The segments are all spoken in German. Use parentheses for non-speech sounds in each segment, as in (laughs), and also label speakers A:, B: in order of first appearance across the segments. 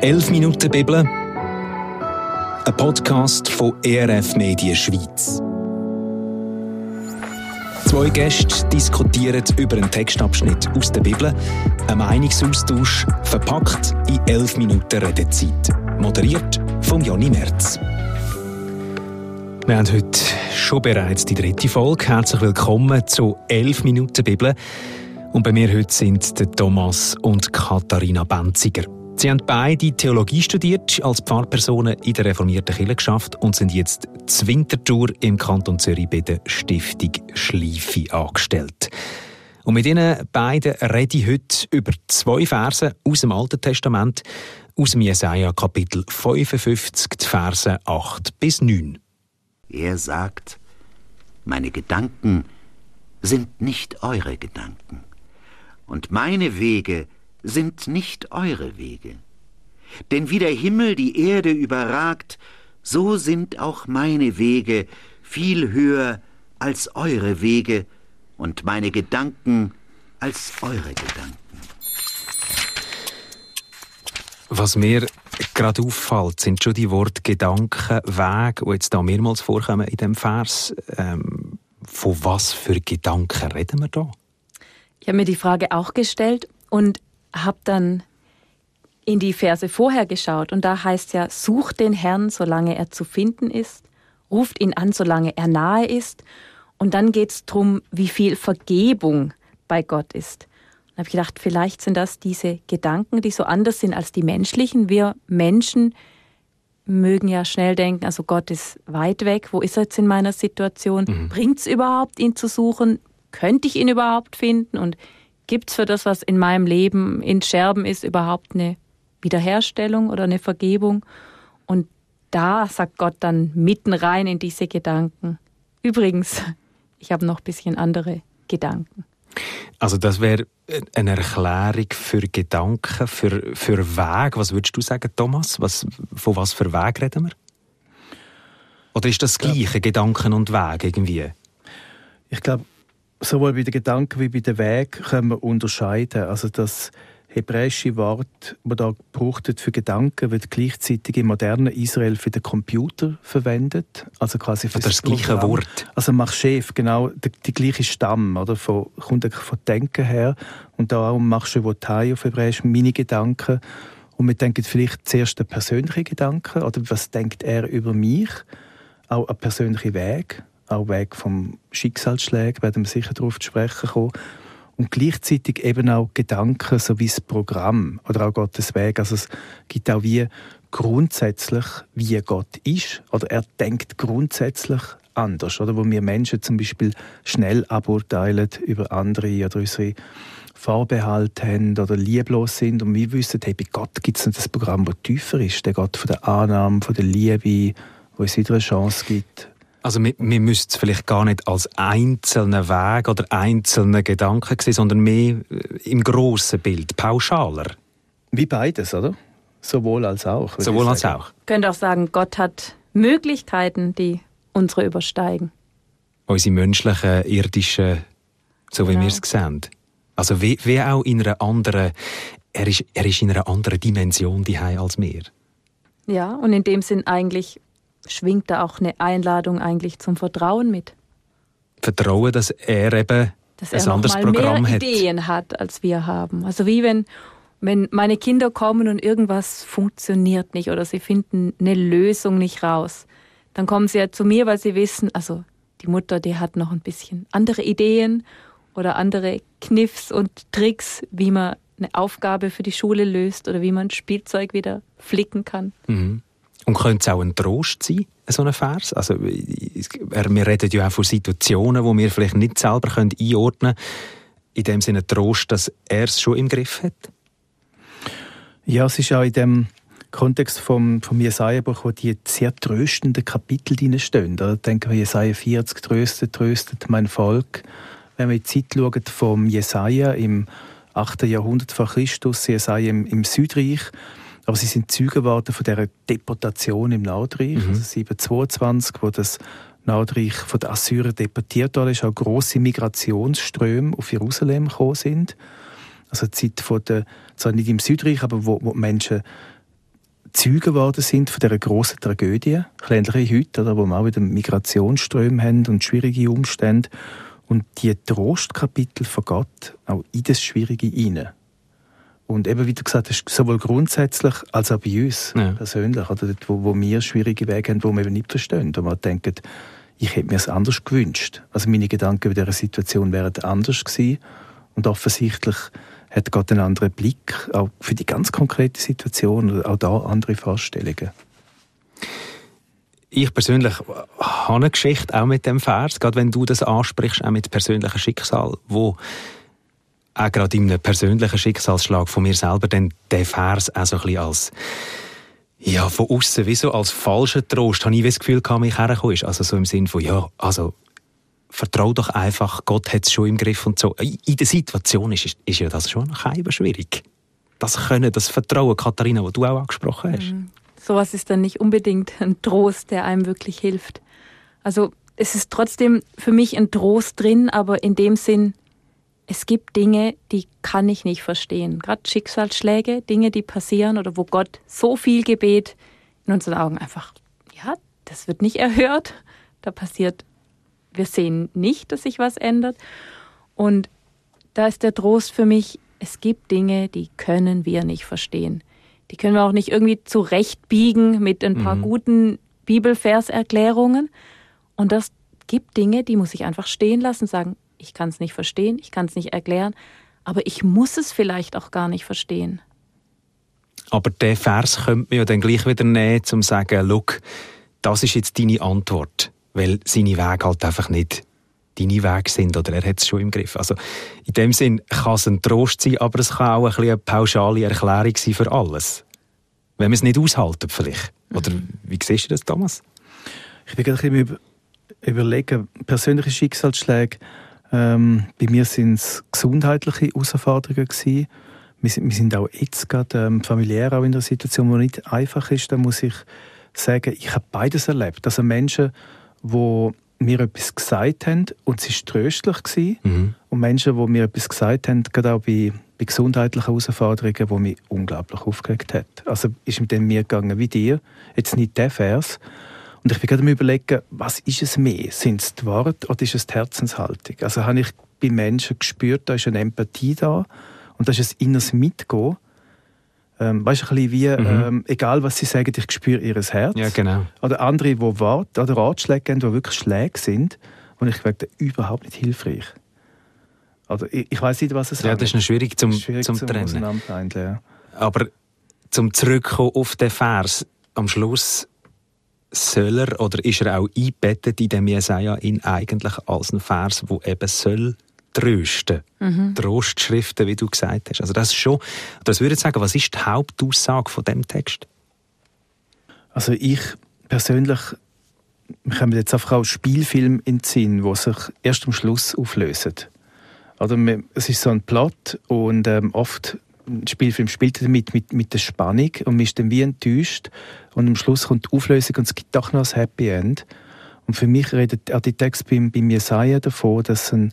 A: 11 Minuten Bibel, ein Podcast von ERF Medien Schweiz. Zwei Gäste diskutieren über einen Textabschnitt aus der Bibel, ein Meinungsaustausch verpackt in 11 Minuten Redezeit. Moderiert von Jonny Merz. Wir haben heute schon bereits die dritte Folge. Herzlich willkommen zu 11 Minuten Bibel. Und bei mir heute sind Thomas und Katharina Benziger. Sie haben beide Theologie studiert, als Pfarrpersonen in der reformierten Kirche geschafft und sind jetzt Zwintertour im Kanton Zürich bei der Stiftung Schleife angestellt. Und mit Ihnen beiden rede ich heute über zwei Verse aus dem Alten Testament, aus dem Jesaja Kapitel 55, die Verse 8 bis 9.
B: Er sagt, meine Gedanken sind nicht eure Gedanken, und meine Wege sind nicht eure Wege. Denn wie der Himmel die Erde überragt, so sind auch meine Wege viel höher als eure Wege und meine Gedanken als eure Gedanken.
A: Was mir gerade auffällt, sind schon die Worte Gedanken, Weg, die jetzt da mehrmals vorkommen in dem Vers. Ähm, von was für Gedanken reden wir da?
C: Ich habe mir die Frage auch gestellt und habe dann in die Verse vorher geschaut und da heißt ja, sucht den Herrn, solange er zu finden ist, ruft ihn an, solange er nahe ist. Und dann geht es darum, wie viel Vergebung bei Gott ist. Und habe ich gedacht, vielleicht sind das diese Gedanken, die so anders sind als die menschlichen. Wir Menschen mögen ja schnell denken, also Gott ist weit weg, wo ist er jetzt in meiner Situation? Mhm. Bringt es überhaupt, ihn zu suchen? Könnte ich ihn überhaupt finden? Und Gibt es für das, was in meinem Leben in Scherben ist, überhaupt eine Wiederherstellung oder eine Vergebung? Und da sagt Gott dann mitten rein in diese Gedanken. Übrigens, (laughs) ich habe noch ein bisschen andere Gedanken.
A: Also das wäre eine Erklärung für Gedanken, für, für Weg. Was würdest du sagen, Thomas? Was, von was für Weg reden wir? Oder ist das gleiche, ja. Gedanken und Weg irgendwie?
D: Ich glaube, sowohl bei den Gedanken wie bei den Weg können wir unterscheiden. Also das hebräische Wort, das da gebraucht wird für Gedanken, wird gleichzeitig im modernen Israel für den Computer verwendet, also quasi für
A: das, das gleiche Wort.
D: Also Machchef, genau, die, die gleiche Stamm, oder von, kommt von Denken her. Und darum machst du Votai auf Hebräisch meine Gedanken und wir denken vielleicht zuerst an persönliche Gedanken oder was denkt er über mich, auch ein persönlicher Weg auch weg vom Schicksalsschlägen, werden wir sicher darauf zu sprechen kommen. Und gleichzeitig eben auch Gedanken sowie das Programm oder auch Gottes Weg. Also es gibt auch wie grundsätzlich, wie Gott ist. Oder er denkt grundsätzlich anders. Oder wo wir Menschen zum Beispiel schnell aburteilen über andere oder unsere Vorbehalte haben oder lieblos sind. Und wir wissen, hey, bei Gott gibt es ein Programm, das tiefer ist. Der Gott von der Annahme, von der Liebe, wo es wieder eine Chance gibt,
A: also wir, wir müssen es vielleicht gar nicht als einzelnen Weg oder einzelne Gedanken sehen, sondern mehr äh, im grossen Bild, pauschaler.
D: Wie beides, oder? Sowohl als auch.
A: Sowohl als auch.
C: Ich könnte auch sagen, Gott hat Möglichkeiten, die unsere übersteigen.
A: Unsere menschlichen, irdischen, so wie genau. wir es sehen. Also wie, wie auch in einer anderen, er ist, er ist in einer anderen Dimension die als wir.
C: Ja, und in dem Sinn eigentlich schwingt da auch eine Einladung eigentlich zum Vertrauen mit.
A: Vertrauen, dass er eben
C: dass er ein anderes noch mal Programm mehr hat. Ideen hat, als wir haben. Also wie wenn, wenn meine Kinder kommen und irgendwas funktioniert nicht oder sie finden eine Lösung nicht raus, dann kommen sie ja zu mir, weil sie wissen, also die Mutter, die hat noch ein bisschen andere Ideen oder andere Kniffs und Tricks, wie man eine Aufgabe für die Schule löst oder wie man Spielzeug wieder flicken kann.
A: Mhm. Und könnte es auch ein Trost sein, so ein Vers? Also, wir reden ja auch von Situationen, die wir vielleicht nicht selber einordnen können. In dem Sinne Trost, dass er es schon im Griff hat?
D: Ja, es ist auch in dem Kontext vom, vom Jesaja-Buch, wo die sehr tröstenden Kapitel drinstehen. Da denken wir, Jesaja 40, tröstet, tröstet mein Volk. Wenn wir in die Zeit schauen vom Jesaja im 8. Jahrhundert vor Christus, Jesaja im, im Südreich, aber sie sind Zeugen geworden von dieser Deportation im Nordreich, mhm. also 722, wo das Nordreich von den Assyrern deportiert wurde, ist auch große Migrationsströme auf Jerusalem gekommen sind. Also die Zeit von der, zwar nicht im Südreich, aber wo, wo Menschen Zeugen geworden sind von dieser grossen Tragödie, ähnlich wie heute, oder, wo wir auch wieder Migrationsströme haben und schwierige Umstände. Und die Trostkapitel von Gott auch in das Schwierige hinein. Und eben, wie du gesagt hast, sowohl grundsätzlich als auch bei uns ja. persönlich, oder dort, wo, wo wir schwierige Wege haben, wo wir eben nicht verstehen, wo wir denken, ich hätte mir es anders gewünscht. Also meine Gedanken über diese Situation wären anders gewesen. Und offensichtlich hat Gott einen anderen Blick, auch für die ganz konkrete Situation, oder auch da andere Vorstellungen.
A: Ich persönlich habe eine Geschichte auch mit dem Vers, gerade wenn du das ansprichst, auch mit persönlichem Schicksal, wo auch gerade in einem persönlichen Schicksalsschlag von mir selber dann der Vers auch so ein bisschen als ja, von außen wie so als falscher Trost, habe ich das Gefühl, kann mich herkommen Also so im Sinn von, ja, also vertrau doch einfach, Gott hat es schon im Griff und so. In der Situation ist, ist ja das schon ein schwierig. Das Können, das Vertrauen, Katharina, was du auch angesprochen hast. Mhm.
C: Sowas ist dann nicht unbedingt ein Trost, der einem wirklich hilft. Also es ist trotzdem für mich ein Trost drin, aber in dem Sinn, es gibt Dinge, die kann ich nicht verstehen. Gerade Schicksalsschläge, Dinge, die passieren oder wo Gott so viel Gebet in unseren Augen einfach, ja, das wird nicht erhört. Da passiert, wir sehen nicht, dass sich was ändert. Und da ist der Trost für mich, es gibt Dinge, die können wir nicht verstehen. Die können wir auch nicht irgendwie zurechtbiegen mit ein paar mhm. guten Bibelverserklärungen. Und das gibt Dinge, die muss ich einfach stehen lassen, sagen, ich kann es nicht verstehen, ich kann es nicht erklären, aber ich muss es vielleicht auch gar nicht verstehen.
A: Aber der Vers könnte man ja dann gleich wieder nehmen, um zu sagen, look, das ist jetzt deine Antwort, weil seine Wege halt einfach nicht deine Wege sind oder er hat es schon im Griff. Also in dem Sinn kann es ein Trost sein, aber es kann auch ein eine pauschale Erklärung sein für alles. Wenn wir es nicht aushalten vielleicht. Oder mhm. wie siehst du das, Thomas?
D: Ich bin gerade ein bisschen überlegen, persönliche Schicksalsschläge ähm, bei mir sind es gesundheitliche Herausforderungen gewesen. Wir sind, wir sind auch jetzt gerade ähm, familiär auch in einer Situation, die nicht einfach ist. Da muss ich sagen, ich habe beides erlebt. Also Menschen, die mir etwas gesagt haben und es war tröstlich gewesen. Mhm. Und Menschen, die mir etwas gesagt haben, gerade auch bei, bei gesundheitlichen Herausforderungen, die mich unglaublich aufgeregt haben. Also ist mit dem mir gegangen wie dir. Jetzt nicht der Vers, und ich bin gerade am überlegen, was ist es mehr? Sind es die Worte oder ist es die Herzenshaltung? Also habe ich bei Menschen gespürt, da ist eine Empathie da und da ist ein inneres Mitgehen. Ähm, weißt du, ein bisschen wie, mhm. ähm, egal was sie sagen, ich spüre ihr Herz.
A: Ja, genau.
D: Oder andere, die Worte oder Ratschläge geben, die wirklich Schläge sind und ich merke, überhaupt nicht hilfreich. Also ich, ich weiß nicht, was es
A: ist. Ja, das ist noch schwierig zum, schwierig zum, zum Trennen. Ja. Aber zum Zurückkommen auf den Vers, am Schluss soll er oder ist er auch eingebettet in dem Jesaja in eigentlich als ein Vers, wo eben soll trösten. Mhm. Trostschriften, wie du gesagt hast. Also das ist schon, das würde ich sagen, was ist die Hauptaussage von dem Text?
D: Also ich persönlich wir haben jetzt einfach auch Spielfilm in den Sinn, wo sich erst am Schluss auflösen. Also es ist so ein Plot und ähm, oft ein Spielfilm spielt damit mit, mit der Spannung und man ist dann wie enttäuscht und am Schluss kommt die Auflösung und es gibt doch noch ein Happy End. Und für mich redet auch die Text beim, beim Jesaja davon, dass es einen,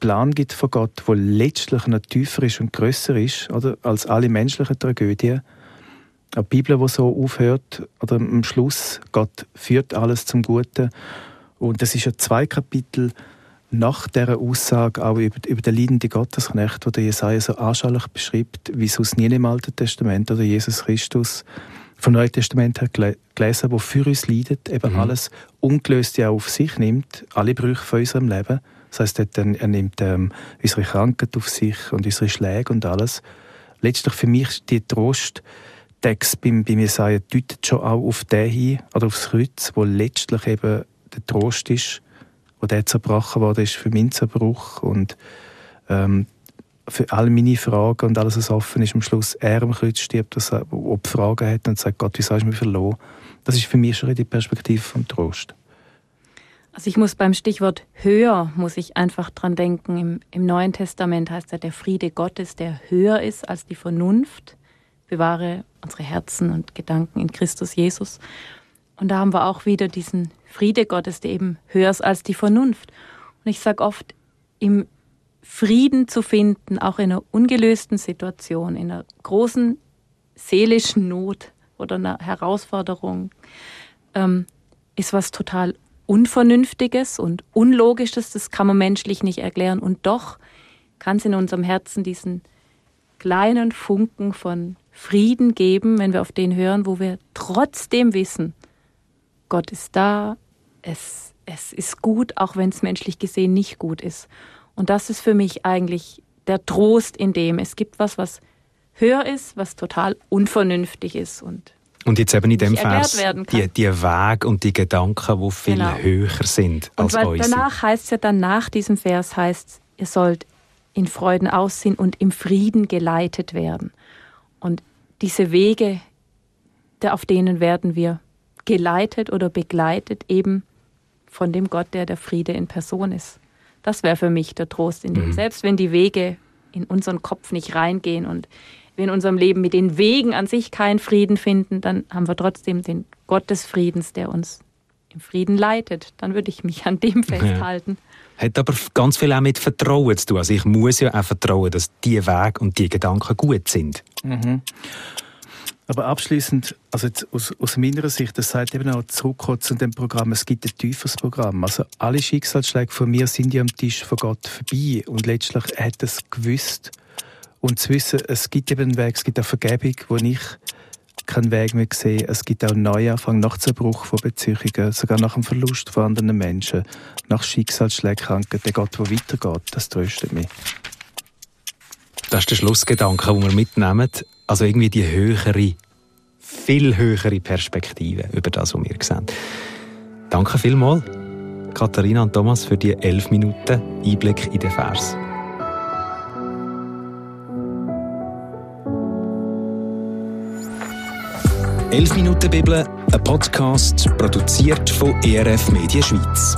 D: Plan gibt von Gott, der letztlich noch tiefer ist und größer ist oder, als alle menschlichen Tragödien. Eine Bibel, die so aufhört, oder am Schluss, Gott führt alles zum Guten. Und das ist ja zwei Kapitel nach dieser Aussage auch über, über den leidenden Gottesknecht, wo der Jesaja so anschaulich beschreibt, wie es nie im Alten Testament oder Jesus Christus vom Neuen Testament her gelesen, wo für uns leidet, eben mhm. alles Ungelöste auch auf sich nimmt, alle Brüche von unserem Leben. Das heißt, er, nimmt ähm, unsere Krankheit auf sich und unsere Schläge und alles. Letztlich für mich die Trosttext beim, beim Jesaja deutet schon auch auf den hin, oder aufs Kreuz, wo letztlich eben der Trost ist, der zerbrochen wurde, ist für meinen Zerbruch und ähm, für all meine Fragen und alles, was offen ist, am Schluss er am Kreuz stirbt, dass er, ob Fragen hat und sagt, Gott, wieso hast du mich verloren? Das ist für mich schon die Perspektive vom Trost.
C: Also ich muss beim Stichwort höher, muss ich einfach dran denken. Im, Im, Neuen Testament heißt ja der Friede Gottes, der höher ist als die Vernunft. Bewahre unsere Herzen und Gedanken in Christus Jesus. Und da haben wir auch wieder diesen Friede Gottes, der eben höher ist als die Vernunft. Und ich sage oft, im Frieden zu finden, auch in einer ungelösten Situation, in einer großen seelischen Not, oder einer Herausforderung, ähm, ist was total Unvernünftiges und Unlogisches. Das kann man menschlich nicht erklären. Und doch kann es in unserem Herzen diesen kleinen Funken von Frieden geben, wenn wir auf den hören, wo wir trotzdem wissen, Gott ist da, es, es ist gut, auch wenn es menschlich gesehen nicht gut ist. Und das ist für mich eigentlich der Trost in dem. Es gibt was, was höher ist, was total unvernünftig ist und
A: und jetzt eben in dem Vers die, die Weg und die Gedanken, die viel genau. höher sind als
C: und
A: unsere.
C: Danach heißt es ja dann nach diesem Vers heißt, ihr sollt in Freuden aussehen und im Frieden geleitet werden. Und diese Wege, auf denen werden wir geleitet oder begleitet, eben von dem Gott, der der Friede in Person ist. Das wäre für mich der Trost in dem. Mhm. Selbst wenn die Wege in unseren Kopf nicht reingehen und wir in unserem Leben mit den Wegen an sich keinen Frieden finden, dann haben wir trotzdem den Gott des Friedens, der uns im Frieden leitet. Dann würde ich mich an dem festhalten.
A: Ja. Hat aber ganz viel auch mit Vertrauen zu tun. Also ich muss ja auch vertrauen, dass die Wege und die Gedanken gut sind.
D: Mhm. Aber abschließend, also jetzt aus, aus meiner Sicht, das sagt eben auch zurück zu dem Programm, es gibt ein tieferes Programm. Also alle Schicksalsschläge von mir sind ja am Tisch von Gott vorbei und letztlich hat es gewusst, und zu wissen, es gibt eben einen Weg, es gibt auch Vergebung, wo ich keinen Weg mehr sehe. Es gibt auch einen Neuanfang nach Zerbruch von Beziehungen, sogar nach dem Verlust von anderen Menschen, nach Schicksalsschlägen, Krankheit. Der Gott, der weitergeht, das tröstet mich.
A: Das ist der Schlussgedanke, den wir mitnehmen. Also irgendwie die höhere, viel höhere Perspektive über das, was wir sehen. Danke vielmals, Katharina und Thomas, für die elf Minuten Einblick in den Vers. 11 Minuten Bibel, ein Podcast produziert von ERF Media Schweiz.